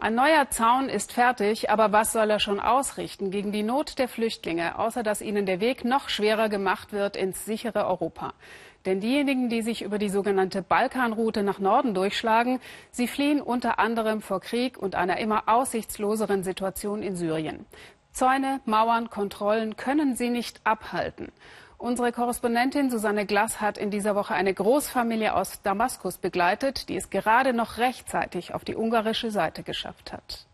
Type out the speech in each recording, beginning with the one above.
Ein neuer Zaun ist fertig, aber was soll er schon ausrichten gegen die Not der Flüchtlinge, außer dass ihnen der Weg noch schwerer gemacht wird ins sichere Europa? Denn diejenigen, die sich über die sogenannte Balkanroute nach Norden durchschlagen, sie fliehen unter anderem vor Krieg und einer immer aussichtsloseren Situation in Syrien. Zäune, Mauern, Kontrollen können sie nicht abhalten. Unsere Korrespondentin Susanne Glass hat in dieser Woche eine Großfamilie aus Damaskus begleitet, die es gerade noch rechtzeitig auf die ungarische Seite geschafft hat.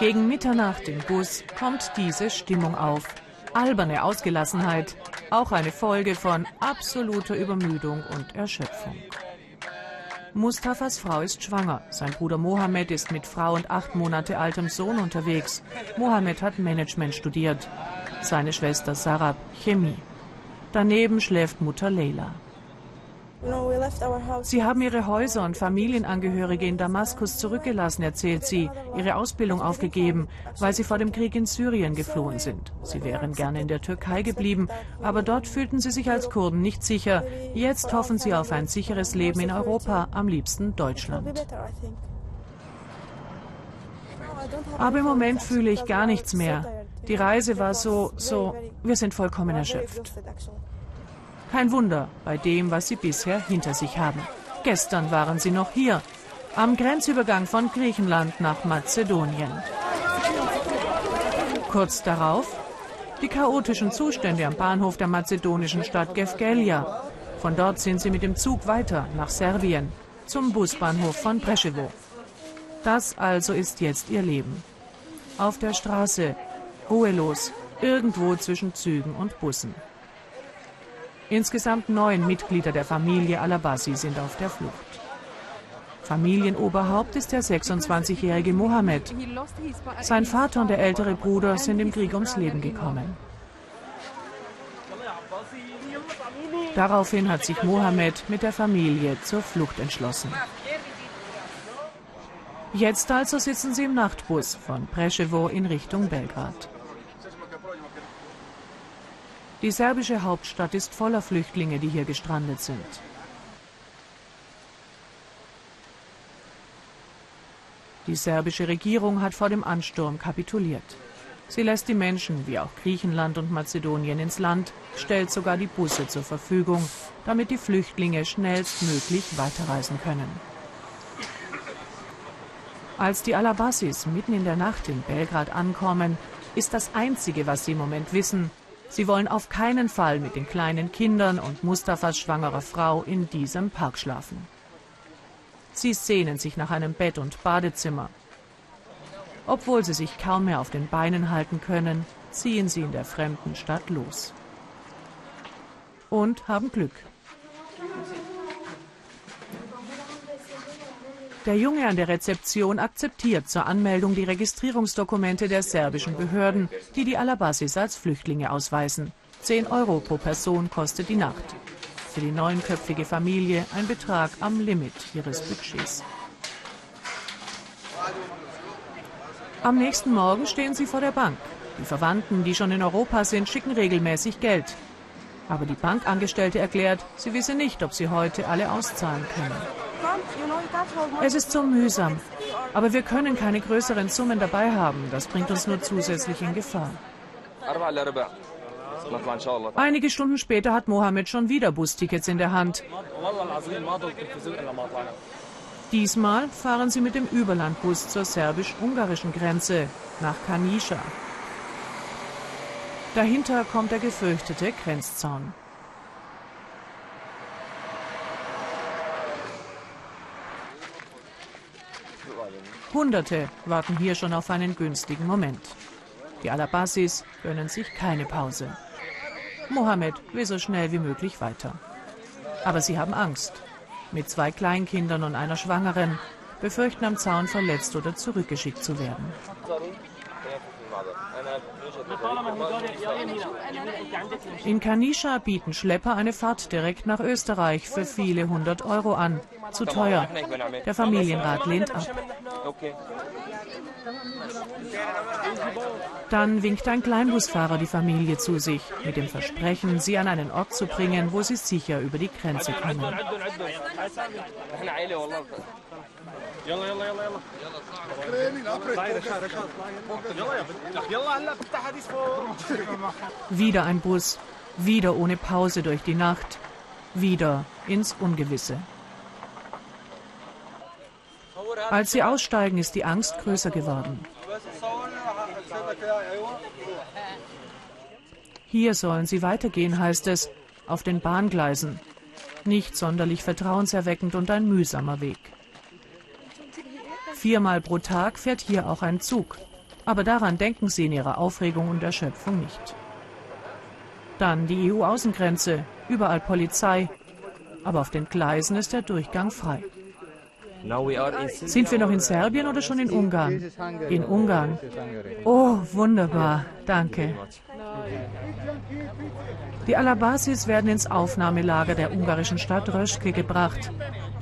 Gegen Mitternacht im Bus kommt diese Stimmung auf. Alberne Ausgelassenheit, auch eine Folge von absoluter Übermüdung und Erschöpfung. Mustafas Frau ist schwanger. Sein Bruder Mohammed ist mit Frau und acht Monate altem Sohn unterwegs. Mohammed hat Management studiert seine Schwester Sarab Chemie. Daneben schläft Mutter Leila. Sie haben ihre Häuser und Familienangehörige in Damaskus zurückgelassen, erzählt sie, ihre Ausbildung aufgegeben, weil sie vor dem Krieg in Syrien geflohen sind. Sie wären gerne in der Türkei geblieben, aber dort fühlten sie sich als Kurden nicht sicher. Jetzt hoffen sie auf ein sicheres Leben in Europa, am liebsten Deutschland. Aber im Moment fühle ich gar nichts mehr. Die Reise war so, so, wir sind vollkommen erschöpft. Kein Wunder bei dem, was sie bisher hinter sich haben. Gestern waren sie noch hier, am Grenzübergang von Griechenland nach Mazedonien. Kurz darauf die chaotischen Zustände am Bahnhof der mazedonischen Stadt Gevgelia. Von dort sind sie mit dem Zug weiter nach Serbien, zum Busbahnhof von Preševo. Das also ist jetzt ihr Leben. Auf der Straße, ruhelos, irgendwo zwischen Zügen und Bussen. Insgesamt neun Mitglieder der Familie Alabasi sind auf der Flucht. Familienoberhaupt ist der 26-jährige Mohammed. Sein Vater und der ältere Bruder sind im Krieg ums Leben gekommen. Daraufhin hat sich Mohammed mit der Familie zur Flucht entschlossen. Jetzt also sitzen sie im Nachtbus von Preševo in Richtung Belgrad. Die serbische Hauptstadt ist voller Flüchtlinge, die hier gestrandet sind. Die serbische Regierung hat vor dem Ansturm kapituliert. Sie lässt die Menschen, wie auch Griechenland und Mazedonien, ins Land, stellt sogar die Busse zur Verfügung, damit die Flüchtlinge schnellstmöglich weiterreisen können. Als die Alabassis mitten in der Nacht in Belgrad ankommen, ist das Einzige, was sie im Moment wissen, Sie wollen auf keinen Fall mit den kleinen Kindern und Mustafas schwangerer Frau in diesem Park schlafen. Sie sehnen sich nach einem Bett und Badezimmer. Obwohl sie sich kaum mehr auf den Beinen halten können, ziehen sie in der fremden Stadt los. Und haben Glück. Der Junge an der Rezeption akzeptiert zur Anmeldung die Registrierungsdokumente der serbischen Behörden, die die Alabasis als Flüchtlinge ausweisen. 10 Euro pro Person kostet die Nacht. Für die neunköpfige Familie ein Betrag am Limit ihres Budgets. Am nächsten Morgen stehen sie vor der Bank. Die Verwandten, die schon in Europa sind, schicken regelmäßig Geld. Aber die Bankangestellte erklärt, sie wisse nicht, ob sie heute alle auszahlen können. Es ist so mühsam. Aber wir können keine größeren Summen dabei haben. Das bringt uns nur zusätzlich in Gefahr. Einige Stunden später hat Mohammed schon wieder Bustickets in der Hand. Diesmal fahren sie mit dem Überlandbus zur serbisch-ungarischen Grenze nach Kanischa. Dahinter kommt der gefürchtete Grenzzaun. Hunderte warten hier schon auf einen günstigen Moment. Die Alabasis gönnen sich keine Pause. Mohammed will so schnell wie möglich weiter. Aber sie haben Angst. Mit zwei Kleinkindern und einer Schwangeren befürchten am Zaun verletzt oder zurückgeschickt zu werden. In Kanischa bieten Schlepper eine Fahrt direkt nach Österreich für viele hundert Euro an. Zu teuer. Der Familienrat lehnt ab. Dann winkt ein Kleinbusfahrer die Familie zu sich, mit dem Versprechen, sie an einen Ort zu bringen, wo sie sicher über die Grenze kommen. Wieder ein Bus, wieder ohne Pause durch die Nacht, wieder ins Ungewisse. Als sie aussteigen, ist die Angst größer geworden. Hier sollen sie weitergehen, heißt es, auf den Bahngleisen. Nicht sonderlich vertrauenserweckend und ein mühsamer Weg. Viermal pro Tag fährt hier auch ein Zug. Aber daran denken sie in ihrer Aufregung und Erschöpfung nicht. Dann die EU-Außengrenze, überall Polizei. Aber auf den Gleisen ist der Durchgang frei. Sind wir noch in Serbien oder schon in Ungarn? In Ungarn. Oh, wunderbar. Danke. Die Alabasis werden ins Aufnahmelager der ungarischen Stadt Röschke gebracht.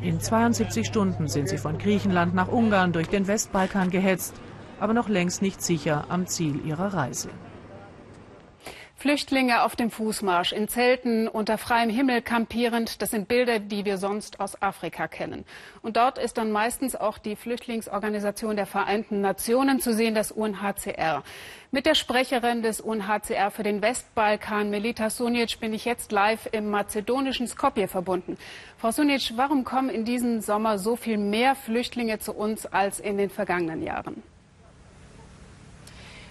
In 72 Stunden sind sie von Griechenland nach Ungarn durch den Westbalkan gehetzt, aber noch längst nicht sicher am Ziel ihrer Reise. Flüchtlinge auf dem Fußmarsch, in Zelten, unter freiem Himmel kampierend, das sind Bilder, die wir sonst aus Afrika kennen. Und dort ist dann meistens auch die Flüchtlingsorganisation der Vereinten Nationen zu sehen, das UNHCR. Mit der Sprecherin des UNHCR für den Westbalkan, Melita Sunic, bin ich jetzt live im mazedonischen Skopje verbunden. Frau Sunic, warum kommen in diesem Sommer so viel mehr Flüchtlinge zu uns als in den vergangenen Jahren?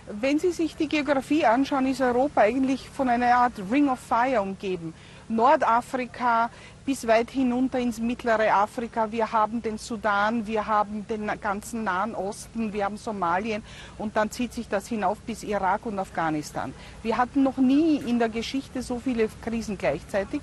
Wenn Sie sich die Geografie anschauen, ist Europa eigentlich von einer Art Ring of Fire umgeben. Nordafrika bis weit hinunter ins mittlere Afrika. Wir haben den Sudan, wir haben den ganzen Nahen Osten, wir haben Somalien und dann zieht sich das hinauf bis Irak und Afghanistan. Wir hatten noch nie in der Geschichte so viele Krisen gleichzeitig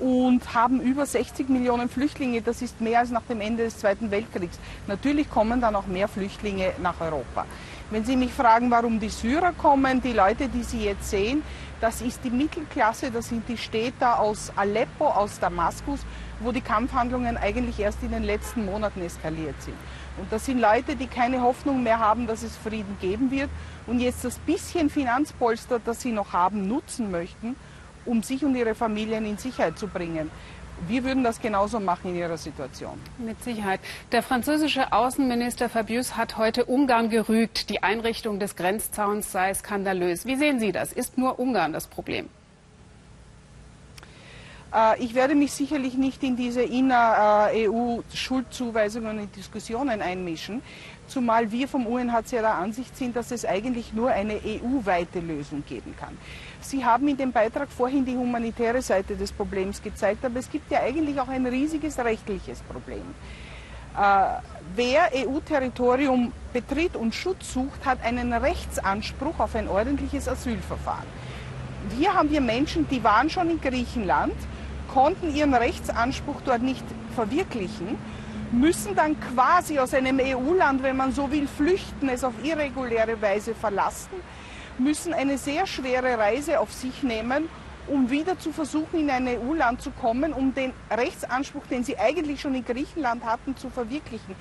und haben über 60 Millionen Flüchtlinge. Das ist mehr als nach dem Ende des Zweiten Weltkriegs. Natürlich kommen dann auch mehr Flüchtlinge nach Europa. Wenn Sie mich fragen, warum die Syrer kommen, die Leute, die Sie jetzt sehen, das ist die Mittelklasse, das sind die Städter aus Aleppo, aus Damaskus, wo die Kampfhandlungen eigentlich erst in den letzten Monaten eskaliert sind. Und das sind Leute, die keine Hoffnung mehr haben, dass es Frieden geben wird und jetzt das bisschen Finanzpolster, das sie noch haben, nutzen möchten, um sich und ihre Familien in Sicherheit zu bringen. Wir würden das genauso machen in Ihrer Situation. Mit Sicherheit. Der französische Außenminister Fabius hat heute Ungarn gerügt. Die Einrichtung des Grenzzauns sei skandalös. Wie sehen Sie das? Ist nur Ungarn das Problem? Äh, ich werde mich sicherlich nicht in diese inner-EU-Schuldzuweisungen und Diskussionen einmischen, zumal wir vom UNHCR der Ansicht sind, dass es eigentlich nur eine EU-weite Lösung geben kann. Sie haben in dem Beitrag vorhin die humanitäre Seite des Problems gezeigt, aber es gibt ja eigentlich auch ein riesiges rechtliches Problem. Äh, wer EU-Territorium betritt und Schutz sucht, hat einen Rechtsanspruch auf ein ordentliches Asylverfahren. Hier haben wir Menschen, die waren schon in Griechenland, konnten ihren Rechtsanspruch dort nicht verwirklichen, müssen dann quasi aus einem EU-Land, wenn man so will, flüchten, es auf irreguläre Weise verlassen müssen eine sehr schwere Reise auf sich nehmen, um wieder zu versuchen, in ein EU-Land zu kommen, um den Rechtsanspruch, den sie eigentlich schon in Griechenland hatten, zu verwirklichen.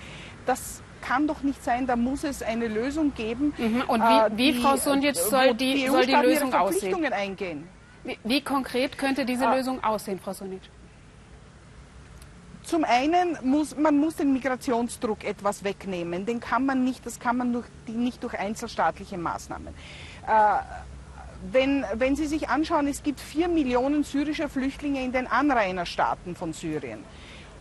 Das kann doch nicht sein, da muss es eine Lösung geben. Mhm. Und wie, äh, wie die, Frau Sundjic, soll die, die, soll die Lösung aussehen? Eingehen. Wie, wie, konkret könnte diese ah. Lösung aussehen, Frau Sundjic? Zum einen muss man muss den Migrationsdruck etwas wegnehmen. Den kann man nicht, das kann man durch, nicht durch einzelstaatliche Maßnahmen. Äh, wenn, wenn Sie sich anschauen, es gibt vier Millionen syrische Flüchtlinge in den Anrainerstaaten von Syrien.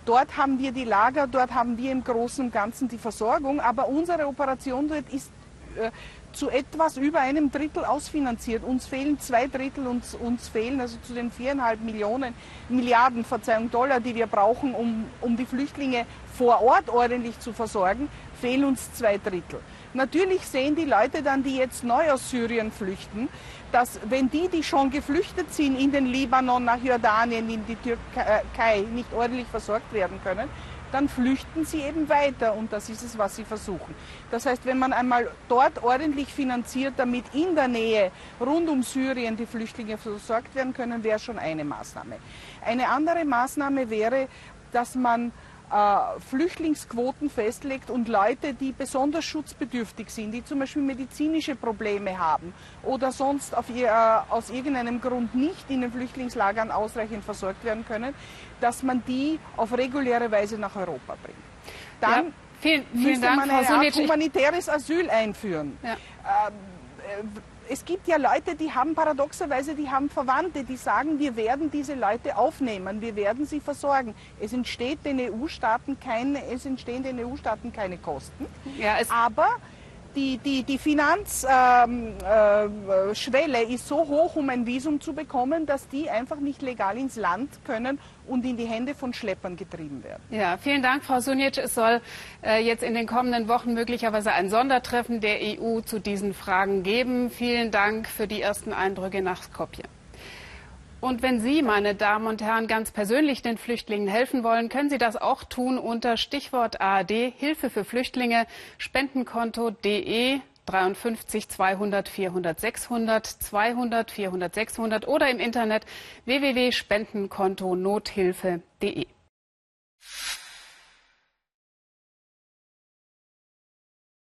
Dort haben wir die Lager, dort haben wir im Großen und Ganzen die Versorgung, aber unsere Operation dort ist äh, zu etwas über einem Drittel ausfinanziert. Uns fehlen zwei Drittel, uns, uns fehlen also zu den viereinhalb Millionen, Milliarden Verzeihung, Dollar, die wir brauchen, um, um die Flüchtlinge vor Ort ordentlich zu versorgen, fehlen uns zwei Drittel. Natürlich sehen die Leute dann, die jetzt neu aus Syrien flüchten, dass wenn die, die schon geflüchtet sind in den Libanon, nach Jordanien, in die Türkei, nicht ordentlich versorgt werden können, dann flüchten sie eben weiter und das ist es, was sie versuchen. Das heißt, wenn man einmal dort ordentlich finanziert, damit in der Nähe rund um Syrien die Flüchtlinge versorgt werden können, wäre schon eine Maßnahme. Eine andere Maßnahme wäre, dass man Flüchtlingsquoten festlegt und Leute, die besonders schutzbedürftig sind, die zum Beispiel medizinische Probleme haben oder sonst ihr, äh, aus irgendeinem Grund nicht in den Flüchtlingslagern ausreichend versorgt werden können, dass man die auf reguläre Weise nach Europa bringt. Dann ja, vielen, vielen müsste Dank, man eine Art humanitäres Asyl einführen. Ja. Ähm, äh, es gibt ja Leute, die haben paradoxerweise, die haben Verwandte, die sagen, wir werden diese Leute aufnehmen, wir werden sie versorgen. Es entsteht den EU-Staaten keine, es entstehen den EU-Staaten keine Kosten. Ja, aber die, die, die Finanzschwelle ähm, äh, ist so hoch, um ein Visum zu bekommen, dass die einfach nicht legal ins Land können und in die Hände von Schleppern getrieben werden. Ja, vielen Dank, Frau Sunic. Es soll äh, jetzt in den kommenden Wochen möglicherweise ein Sondertreffen der EU zu diesen Fragen geben. Vielen Dank für die ersten Eindrücke nach Skopje. Und wenn Sie, meine Damen und Herren, ganz persönlich den Flüchtlingen helfen wollen, können Sie das auch tun unter Stichwort ARD Hilfe für Flüchtlinge, Spendenkonto.de 53 200 400 600 200 400 600 oder im Internet www.spendenkonto nothilfe.de.